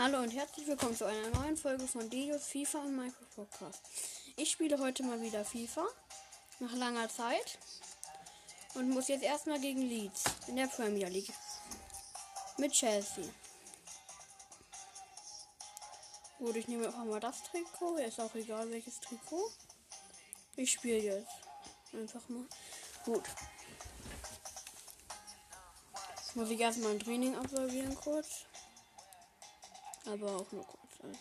Hallo und herzlich willkommen zu einer neuen Folge von Dios FIFA und Minecraft Podcast. Ich spiele heute mal wieder FIFA nach langer Zeit und muss jetzt erstmal gegen Leeds in der Premier League mit Chelsea. Gut, ich nehme einfach mal das Trikot. Ist auch egal welches Trikot. Ich spiele jetzt einfach mal. Gut. Muss ich erstmal ein Training absolvieren kurz. Aber auch nur kurz. Also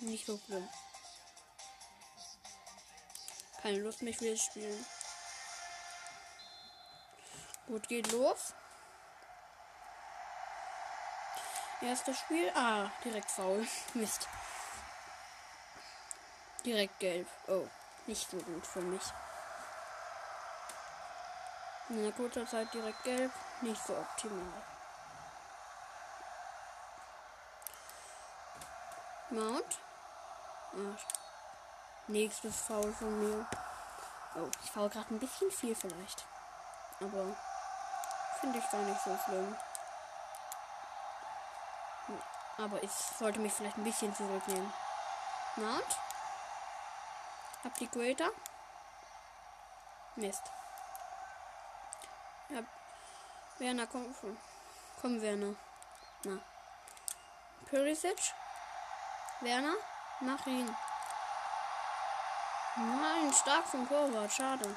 nicht so schlimm. Keine Lust für das Spielen. Gut, geht los. Erstes Spiel. Ah, direkt faul. Mist. Direkt gelb. Oh, nicht so gut für mich. In einer kurzer Zeit direkt gelb. Nicht so optimal. Mount. Ah, nächstes Foul von mir. Oh, ich faul gerade ein bisschen viel vielleicht. Aber finde ich gar nicht so schlimm. Aber ich sollte mich vielleicht ein bisschen zurücknehmen. Mount. Upgrader. Mist. Ja. Werner, komm schon. Komm, Werner. Na. Purisic. Werner, mach ihn. Nein, stark vom Torwart, schade.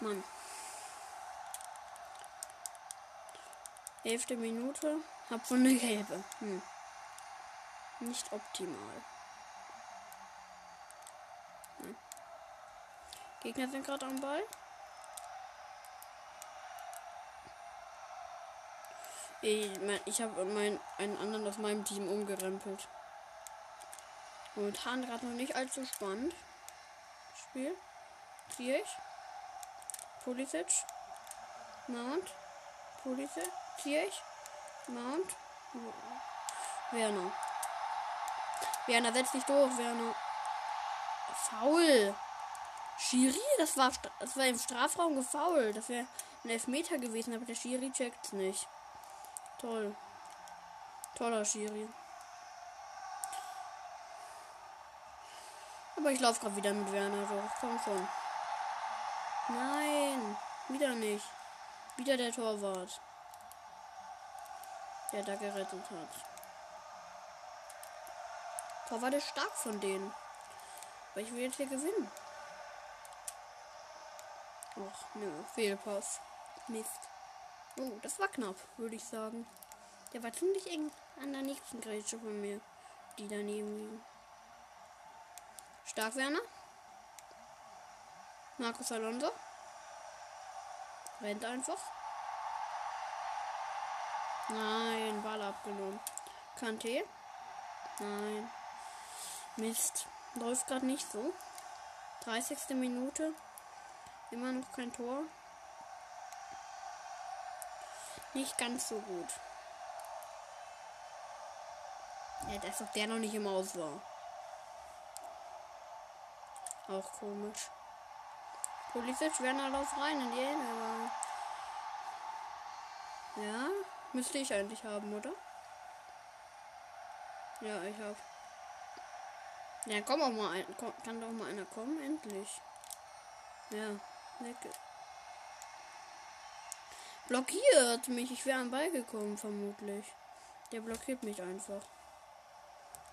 Mann. Elfte Minute. Hab von eine gelbe. Hm. Nicht optimal. Hm. Gegner sind gerade am Ball. Ich, ich habe mein, einen anderen aus meinem Team umgerempelt. Momentan gerade noch nicht allzu spannend. Spiel. Ziehe ich. Pulisic. Mount. Pulisic. Ziehe ich. Mount. Werner. Werner, setz dich durch, Werner. Faul. Schiri, das war, das war im Strafraum gefault. Das wäre ein Elfmeter gewesen, aber der Schiri checkt's nicht. Toll. Toller Schiri. Aber ich laufe gerade wieder mit Werner so. Komm schon. Nein. Wieder nicht. Wieder der Torwart. Der da gerettet hat. Torwart ist stark von denen. Aber ich will jetzt hier gewinnen. Och, nö. Fehlpass. Mist. Oh, das war knapp, würde ich sagen. Der war ziemlich eng an der nächsten Grätsche von mir, die daneben liegen. Stark Werner. Markus Alonso. Rennt einfach. Nein, Ball abgenommen. Kante. Nein. Mist. Läuft gerade nicht so. 30. Minute. Immer noch kein Tor. Nicht ganz so gut. Ja, dass ob der noch nicht im Aus war. Auch komisch. Pulisic, Werner lauf rein in die Ende. Ja, müsste ich eigentlich haben, oder? Ja, ich hab. Ja, komm auch mal ein. Kann doch mal einer kommen, endlich. Ja, lecker. Blockiert mich. Ich wäre am Ball gekommen, vermutlich. Der blockiert mich einfach.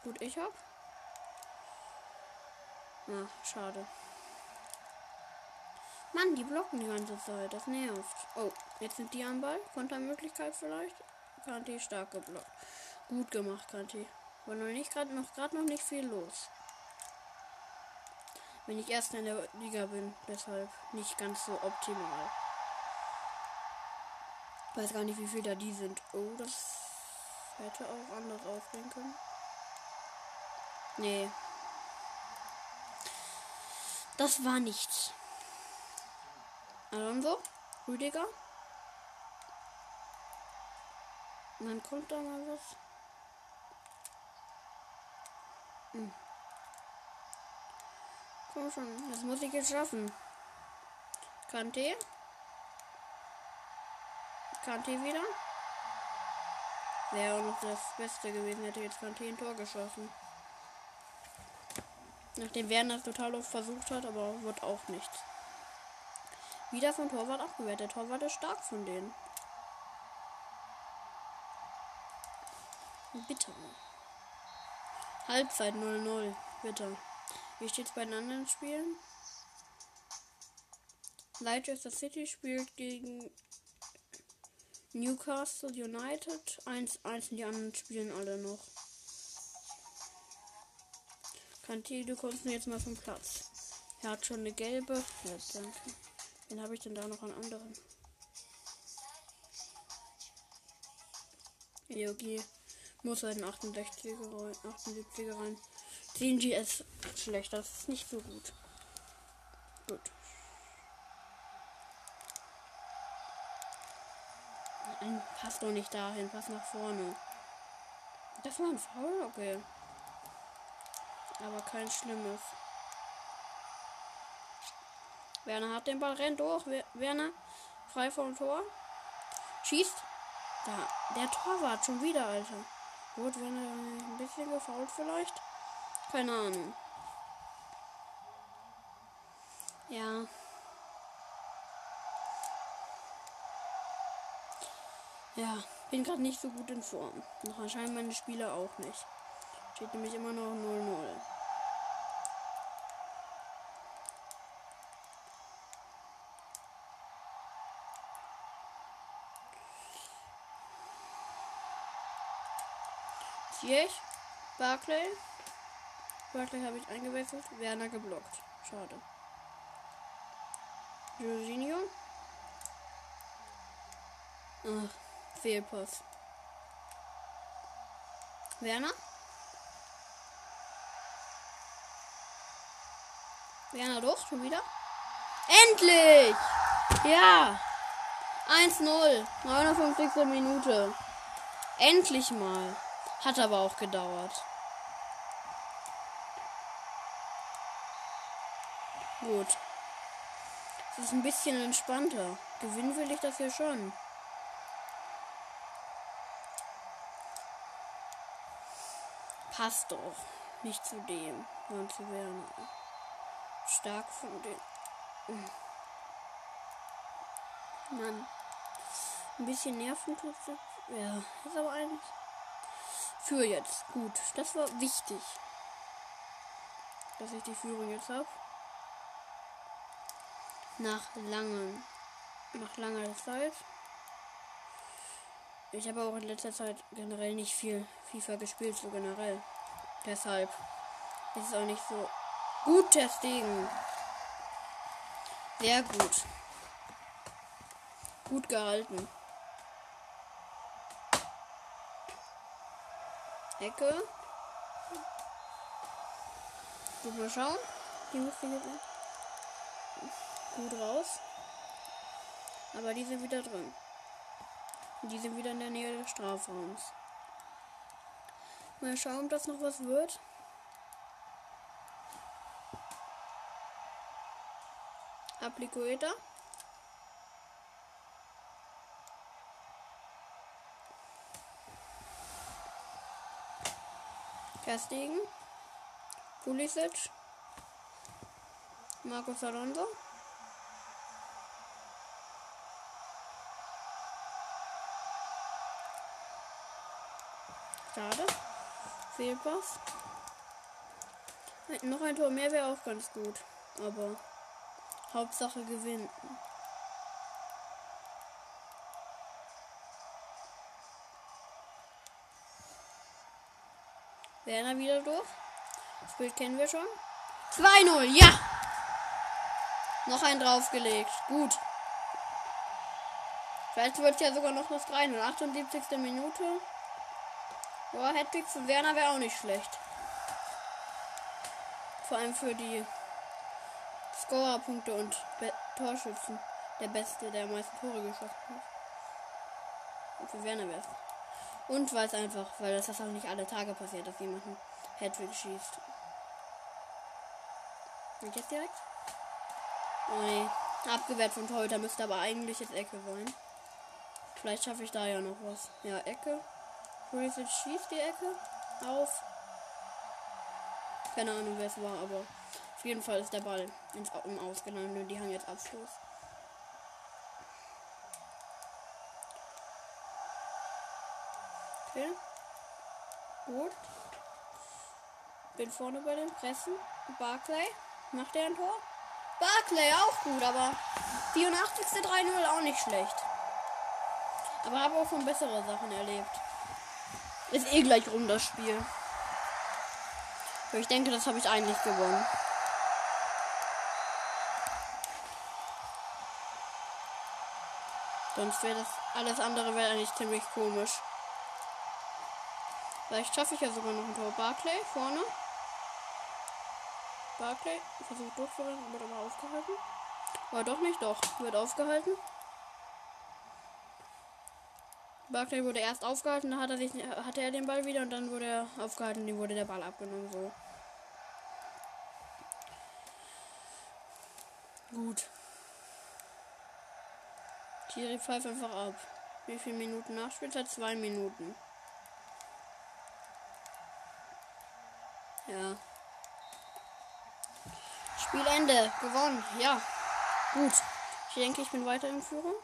Gut, ich hab. Ach, schade. Mann, die blocken die ganze Zeit. Das nervt. Oh, jetzt sind die am Ball. Kontermöglichkeit vielleicht. Kanti stark geblockt. Gut gemacht, Kanti. War noch nicht gerade noch noch nicht viel los. Wenn ich erst in der Liga bin, deshalb nicht ganz so optimal. Weiß gar nicht, wie viel da die sind. Oh, das hätte auch anders ausgehen können. Nee. Das war nichts. Alonso, Rüdiger. Dann kommt da mal was. Hm. Komm schon, das muss ich jetzt schaffen. Kante. Kante wieder. Wäre noch das Beste gewesen, hätte jetzt Kante ein Tor geschossen. Nachdem Werner es total oft versucht hat, aber wird auch nichts. Wieder von Torwart abgewehrt. Der Torwart ist stark von denen. Bitter. Halbzeit 0-0. Bitte. Wie steht's bei den anderen Spielen? Leicester City spielt gegen Newcastle United 1-1 die anderen spielen alle noch. Kanti, du kommst mir jetzt mal vom Platz. Er hat schon eine gelbe. Ja, danke. Den habe ich denn da noch einen anderen? Okay. Muss halt ein 68er rein, 78er rein. 10 GS schlecht, das ist nicht so gut. Gut. Ein Pass doch nicht dahin, pass nach vorne. Das war ein Foul, okay. Aber kein schlimmes. Werner hat den Ball, rennt durch. Werner frei vom Tor. Schießt. Da, der Torwart schon wieder, Alter. Gut, Werner ein bisschen gefault vielleicht. Keine Ahnung. Ja. Ja, bin gerade nicht so gut in Form. Noch anscheinend meine Spieler auch nicht. Steht nämlich immer noch 0-0. Ziyech, Barclay. Barclay habe ich eingewechselt. Werner geblockt. Schade. Jorginho. Ach. Fehlpass. Werner? Werner doch, schon wieder? Endlich! Ja! 1-0. 59. Minute. Endlich mal. Hat aber auch gedauert. Gut. Es ist ein bisschen entspannter. Gewinnen will ich hier schon. Passt doch nicht zu dem, sondern zu Werner. Stark von den. Mann. Ein bisschen Nerven tut Ja, ist aber eigentlich. Für jetzt. Gut. Das war wichtig. Dass ich die Führung jetzt habe. Nach langen. Nach langer Zeit. Ich habe auch in letzter Zeit generell nicht viel FIFA gespielt, so generell. Deshalb ist es auch nicht so gut Ding. Sehr gut. Gut gehalten. Ecke. Gut mal schauen. Die hier gut raus. Aber die sind wieder drin. Die sind wieder in der Nähe des Strafraums. Mal schauen, ob das noch was wird. Applicoeder. Castigen. Pulisic. Marcos Alonso. Schade. Fehlpass. Noch ein Tor mehr wäre auch ganz gut. Aber Hauptsache gewinnen. Werner wieder durch. Das Bild kennen wir schon. 2-0, ja! Noch ein draufgelegt. Gut. Vielleicht wird es ja sogar noch das 3-0. 78. Minute. Boah, Hedwig für Werner wäre auch nicht schlecht. Vor allem für die Scorerpunkte und Be Torschützen. Der Beste, der am meisten Tore geschossen hat. Und für Werner wäre es. Und weil es einfach, weil das, das auch nicht alle Tage passiert, dass jemand einen Hedwig schießt. Und jetzt direkt? Oh nee. Abgewehrt von Torhüter müsste aber eigentlich jetzt Ecke sein. Vielleicht schaffe ich da ja noch was. Ja, Ecke. Pulisic schießt die Ecke auf. Keine Ahnung, wer es war, aber auf jeden Fall ist der Ball ins, im Ausgelandet und die haben jetzt Abschluss. Okay. Gut. Bin vorne bei den Pressen. Barclay. Macht er ein Tor? Barclay auch gut, aber 84. 3-0 auch nicht schlecht. Aber habe auch schon bessere Sachen erlebt. Ist eh gleich rum das Spiel. Ich denke, das habe ich eigentlich gewonnen. Sonst wäre das alles andere wäre eigentlich ziemlich komisch. Vielleicht schaffe ich ja sogar noch ein Tor. Barclay vorne. Barclay versucht durchzurennen, wird aber aufgehalten. War doch nicht, doch. Wird aufgehalten. Barclay wurde erst aufgehalten, dann hat er sich, hatte er den Ball wieder und dann wurde er aufgehalten, dem wurde der Ball abgenommen. So. Gut. Thierry pfeift einfach ab. Wie viele Minuten Nachspielzeit? Zwei Minuten. Ja. Spielende. Gewonnen. Ja. Gut. Ich denke, ich bin weiter in Führung.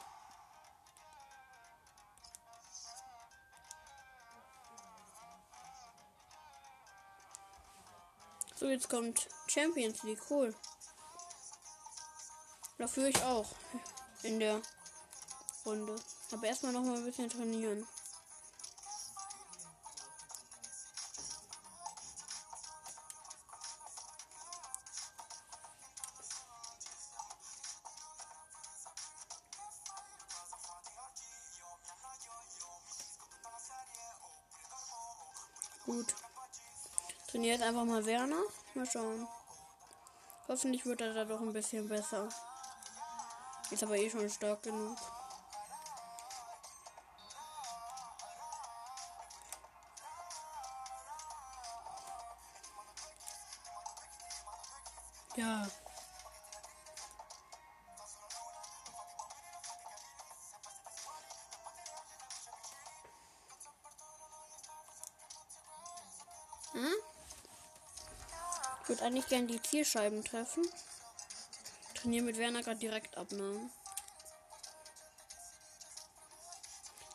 So, jetzt kommt Champions League. Cool. Dafür ich auch. In der Runde. Aber erstmal noch mal ein bisschen trainieren. Trainiert einfach mal Werner. Mal schauen. Hoffentlich wird er da doch ein bisschen besser. Ist aber eh schon stark genug. Ja. Würde eigentlich gerne die Zielscheiben treffen. Trainiere mit Werner gerade direkt abnahmen.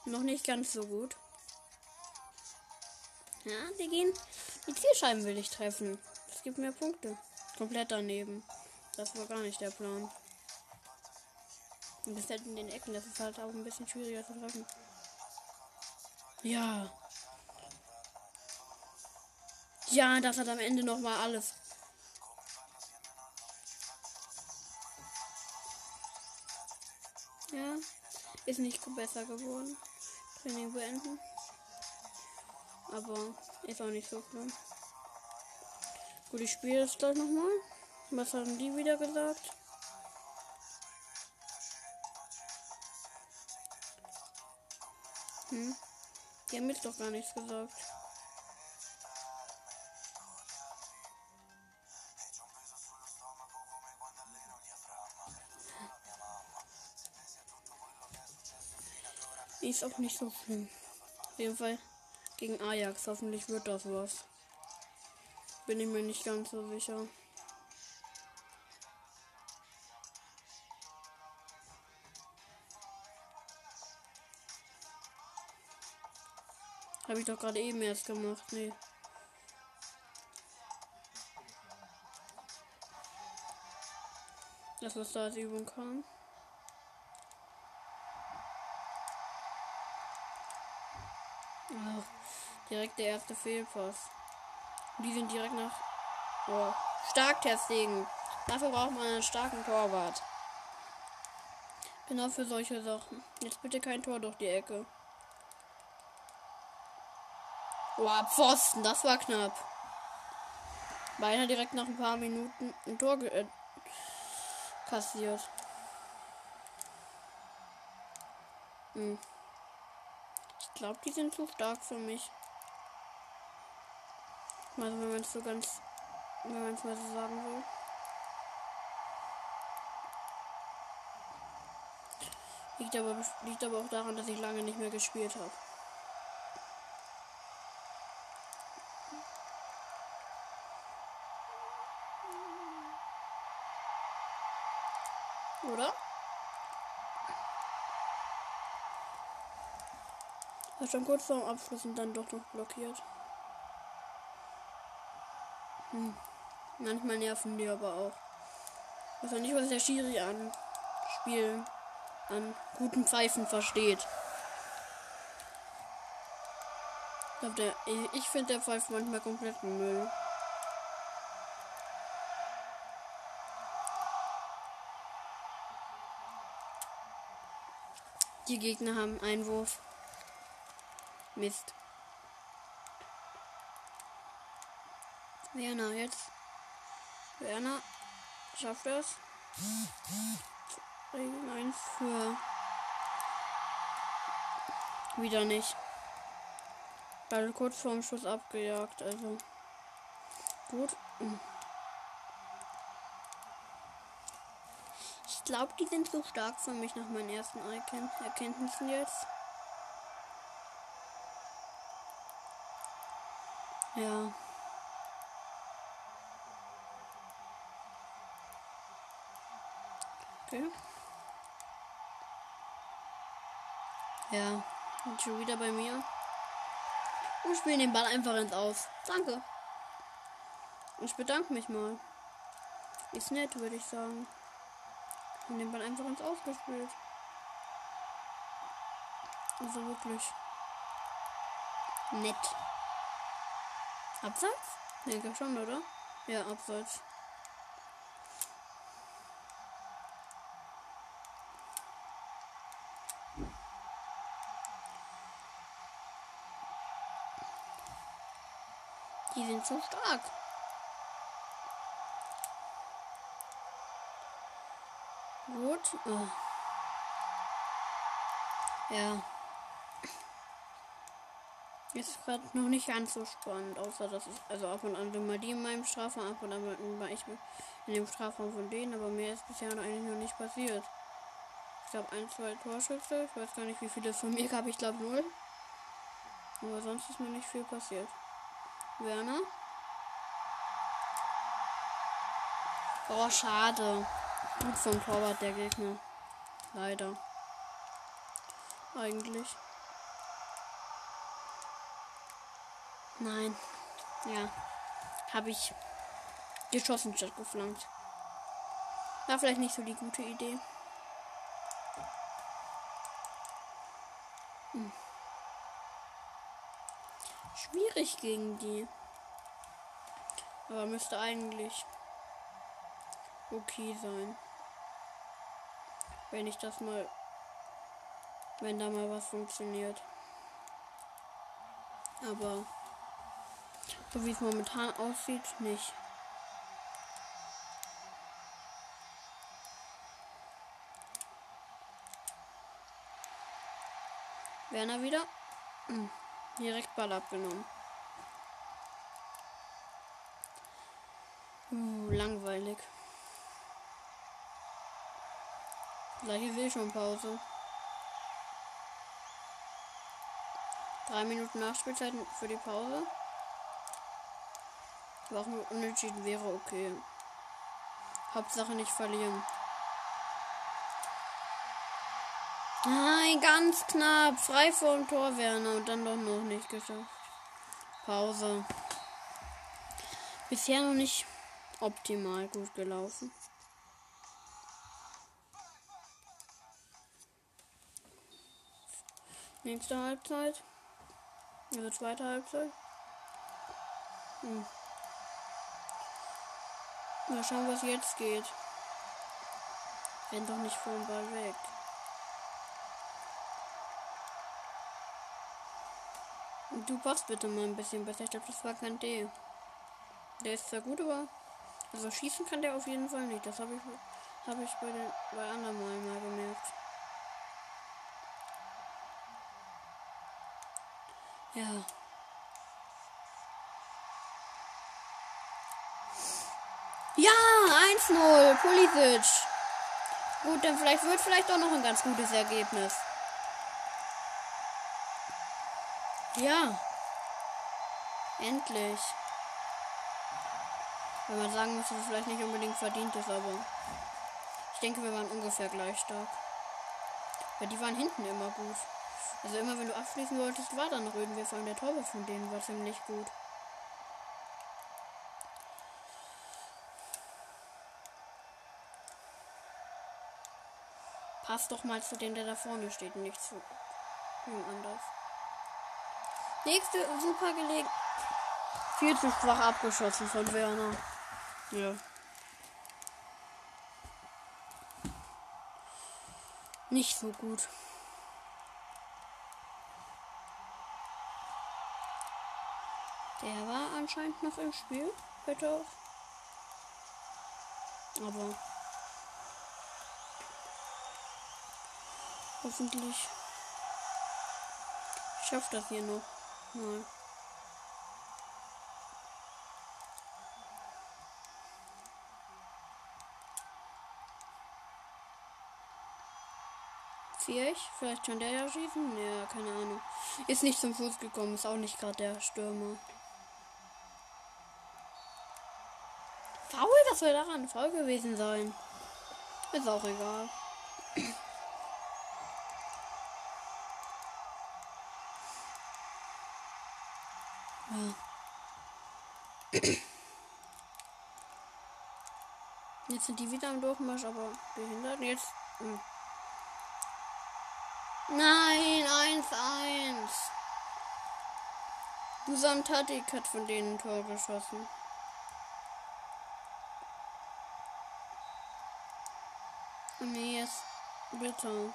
Noch nicht ganz so gut. Ja, die gehen. Die Zielscheiben will ich treffen. Das gibt mir Punkte. Komplett daneben. Das war gar nicht der Plan. Und das halt in den Ecken, das ist halt auch ein bisschen schwieriger zu treffen. Ja. Ja, das hat am Ende noch mal alles. Ja, ist nicht besser geworden. Training beenden. Aber ist auch nicht so schlimm. Gut, ich spiele das gleich nochmal. Was haben die wieder gesagt? Hm. Die haben jetzt doch gar nichts gesagt. Ist auch nicht so schlimm. Auf jeden Fall gegen Ajax. Hoffentlich wird das was. Bin ich mir nicht ganz so sicher. Habe ich doch gerade eben erst gemacht. Nee. Das, was da als Übung kam. Oh, direkt der erste Fehlpass. Die sind direkt nach. Oh, Starktesting. Dafür braucht man einen starken Torwart. Genau für solche Sachen. Jetzt bitte kein Tor durch die Ecke. Boah, Pfosten, das war knapp. Beinahe direkt nach ein paar Minuten ein Tor äh, kassiert. Hm. Ich glaube, die sind zu stark für mich. Also wenn man es so ganz, wenn man es mal so sagen will. Liegt aber, liegt aber auch daran, dass ich lange nicht mehr gespielt habe. Oder? War schon kurz vorm Abschluss und dann doch noch blockiert. Hm. Manchmal nerven die aber auch. Ich weiß nicht, was der Schiri an Spielen, an guten Pfeifen versteht. Ich, der, ich finde der pfeift manchmal komplett Müll. Die Gegner haben Einwurf. Mist. Werner jetzt. Werner schafft das. Regel 1 für. Wieder nicht. Ball kurz vorm Schuss abgejagt, also. Gut. Ich glaube, die sind so stark für mich nach meinen ersten Erkenntnissen jetzt. Ja. Okay. Ja, und schon wieder bei mir. Und spielen den Ball einfach ins Aus. Danke. Ich bedanke mich mal. Ist nett, würde ich sagen. Und den Ball einfach ins Ausgespielt. Also wirklich. Nett. Abseits? Denke schon, oder? Ja, abseits. Die sind so stark. Gut. Oh. Ja. Ist gerade noch nicht ganz so spannend, außer dass ich, also ab und an mal die in meinem Strafraum, ab und an war ich in dem Strafraum von denen, aber mehr ist bisher noch eigentlich noch nicht passiert. Ich glaube ein, zwei Torschüsse, ich weiß gar nicht, wie viele von mir gab, ich glaube null. Aber sonst ist mir nicht viel passiert. Werner. Oh, schade. Gut vom Torwart der Gegner. Leider. Eigentlich. Nein. Ja. Habe ich geschossen statt geflankt. War vielleicht nicht so die gute Idee. Hm schwierig gegen die. Aber müsste eigentlich okay sein. Wenn ich das mal. Wenn da mal was funktioniert. Aber so wie es momentan aussieht, nicht. Werner wieder. Hm. Direkt Ball abgenommen. Uh, langweilig. Gleiche will schon Pause. Drei Minuten Nachspielzeit für die Pause. Auch unentschieden wäre okay. Hauptsache nicht verlieren. Nein, ganz knapp. Frei vor dem Tor, Werner. Und dann doch noch nicht geschafft. Pause. Bisher noch nicht optimal gut gelaufen. Nächste Halbzeit. Also zweite Halbzeit. Hm. Mal schauen, was jetzt geht. Renn doch nicht vom Ball weg. Du passt bitte mal ein bisschen besser. Ich glaube, das war kein D. Der ist zwar gut, aber. Also schießen kann der auf jeden Fall nicht. Das habe ich, hab ich bei, den, bei anderen Mal, mal gemerkt. Ja. Ja, 1-0. Pulisic. Gut, dann vielleicht wird vielleicht auch noch ein ganz gutes Ergebnis. Ja. Endlich. Wenn man sagen muss, dass es vielleicht nicht unbedingt verdient ist, aber ich denke, wir waren ungefähr gleich stark. Weil die waren hinten immer gut. Also immer wenn du abschließen wolltest, war dann noch irgendwie vor allem der Torwart von denen war ziemlich gut. Passt doch mal zu dem, der da vorne steht nicht zu jemand anders. Nächste super gelegen. Viel zu schwach abgeschossen von Werner. Ja. Nicht so gut. Der war anscheinend noch im Spiel. Bitte. Aber. Hoffentlich schafft das hier noch. Mal. Vier Vielleicht schon der da schießen? Ja, keine Ahnung. Ist nicht zum Fuß gekommen, ist auch nicht gerade der Stürmer. Faul, was soll daran faul gewesen sein? Ist auch egal. Ja. Jetzt sind die wieder am Durchmarsch, aber behindert. Jetzt. Nein, 1-1. Dusan Tadik hat von denen ein Tor geschossen. Nee, jetzt bitte.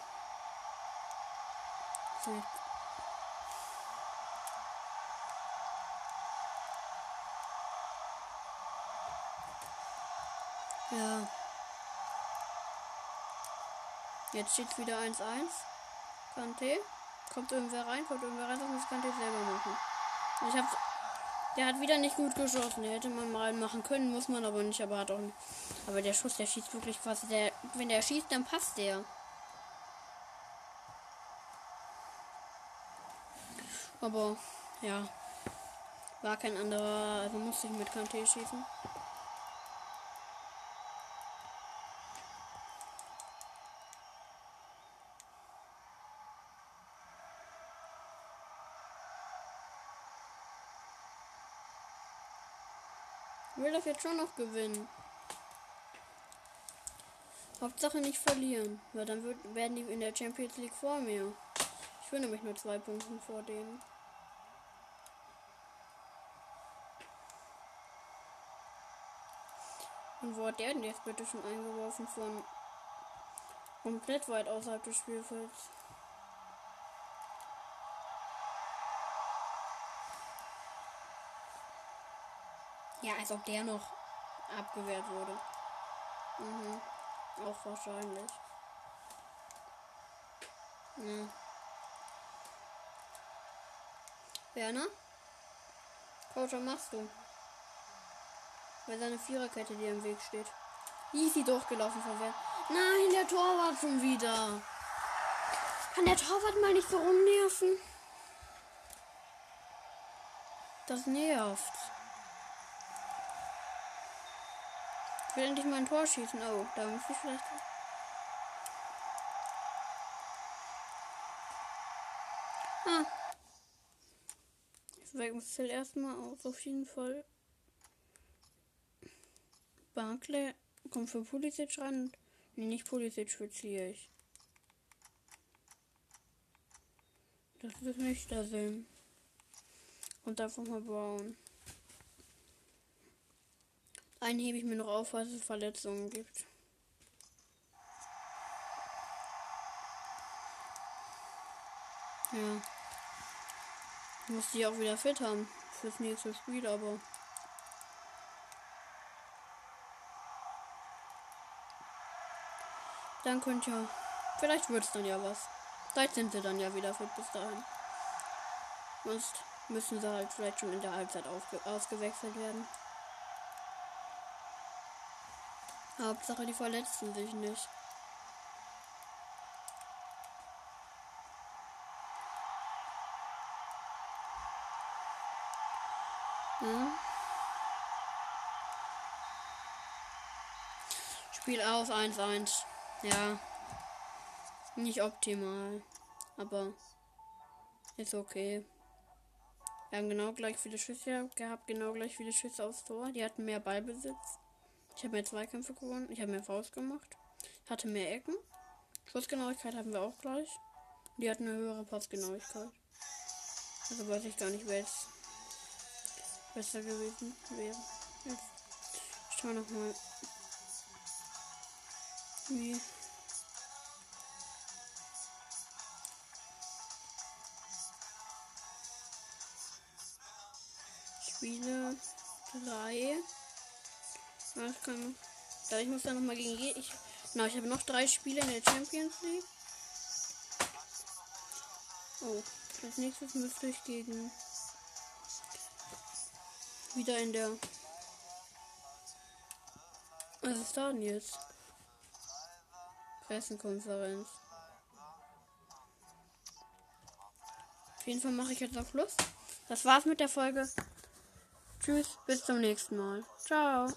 Ja. Jetzt steht wieder 1-1. Kante. Kommt irgendwer rein, kommt irgendwer rein, das muss Kante selber machen. Ich hab's. Der hat wieder nicht gut geschossen. Der hätte man mal machen können, muss man aber nicht, aber hat auch nicht. Aber der Schuss, der schießt wirklich quasi. Der, wenn der schießt, dann passt der. Aber ja. War kein anderer, also musste ich mit Kante schießen. Will das jetzt schon noch gewinnen. Hauptsache nicht verlieren, weil dann wird, werden die in der Champions League vor mir. Ich will nämlich nur zwei Punkte vor denen. Und wo hat der denn jetzt bitte schon eingeworfen von komplett weit außerhalb des Spielfelds? Ja, als ob der noch abgewehrt wurde. Mhm. Auch wahrscheinlich. Ja. Werner? Coach, was machst du? Weil seine Viererkette dir im Weg steht. Easy durchgelaufen von Werner. Nein, der Torwart schon wieder. Kann der Torwart mal nicht so rumnerven? Das nervt. Ich will endlich mal ein Tor schießen. Oh, da muss ich vielleicht. Ah. Ich wechsle erstmal auf, auf jeden Fall. Barclay kommt für Pulisic ran. Nee, nicht Pulisic für Ziyech. Das ist nicht der Sinn. Und davon mal bauen. Einen hebe ich mir noch auf, falls es Verletzungen gibt. Ja. Ich muss die auch wieder fit haben fürs nächste Spiel, aber. Dann könnt ihr. Vielleicht wird es dann ja was. Vielleicht sind sie dann ja wieder fit bis dahin. Sonst müssen sie halt vielleicht schon in der Halbzeit ausgewechselt werden. Hauptsache, die verletzen sich nicht. Hm? Spiel aus 1-1. Ja. Nicht optimal. Aber ist okay. Wir haben genau gleich viele Schüsse gehabt, genau gleich viele Schüsse aufs Tor. Die hatten mehr Ballbesitz. Ich habe mehr Zweikämpfe gewonnen. Ich habe mehr Faust gemacht. Ich hatte mehr Ecken. Schussgenauigkeit haben wir auch gleich. Die hatten eine höhere Passgenauigkeit. Also weiß ich gar nicht, wer jetzt besser gewesen wäre. Jetzt schauen wir nochmal. Wie. Spiele 3. Was kann da ich muss dann nochmal gegen je ich Genau, ich habe noch drei Spiele in der Champions League. Oh, als nächstes müsste ich gegen wieder in der was ist da denn jetzt? Pressekonferenz. Auf jeden Fall mache ich jetzt noch Schluss. Das war's mit der Folge. Tschüss, bis zum nächsten Mal. Ciao.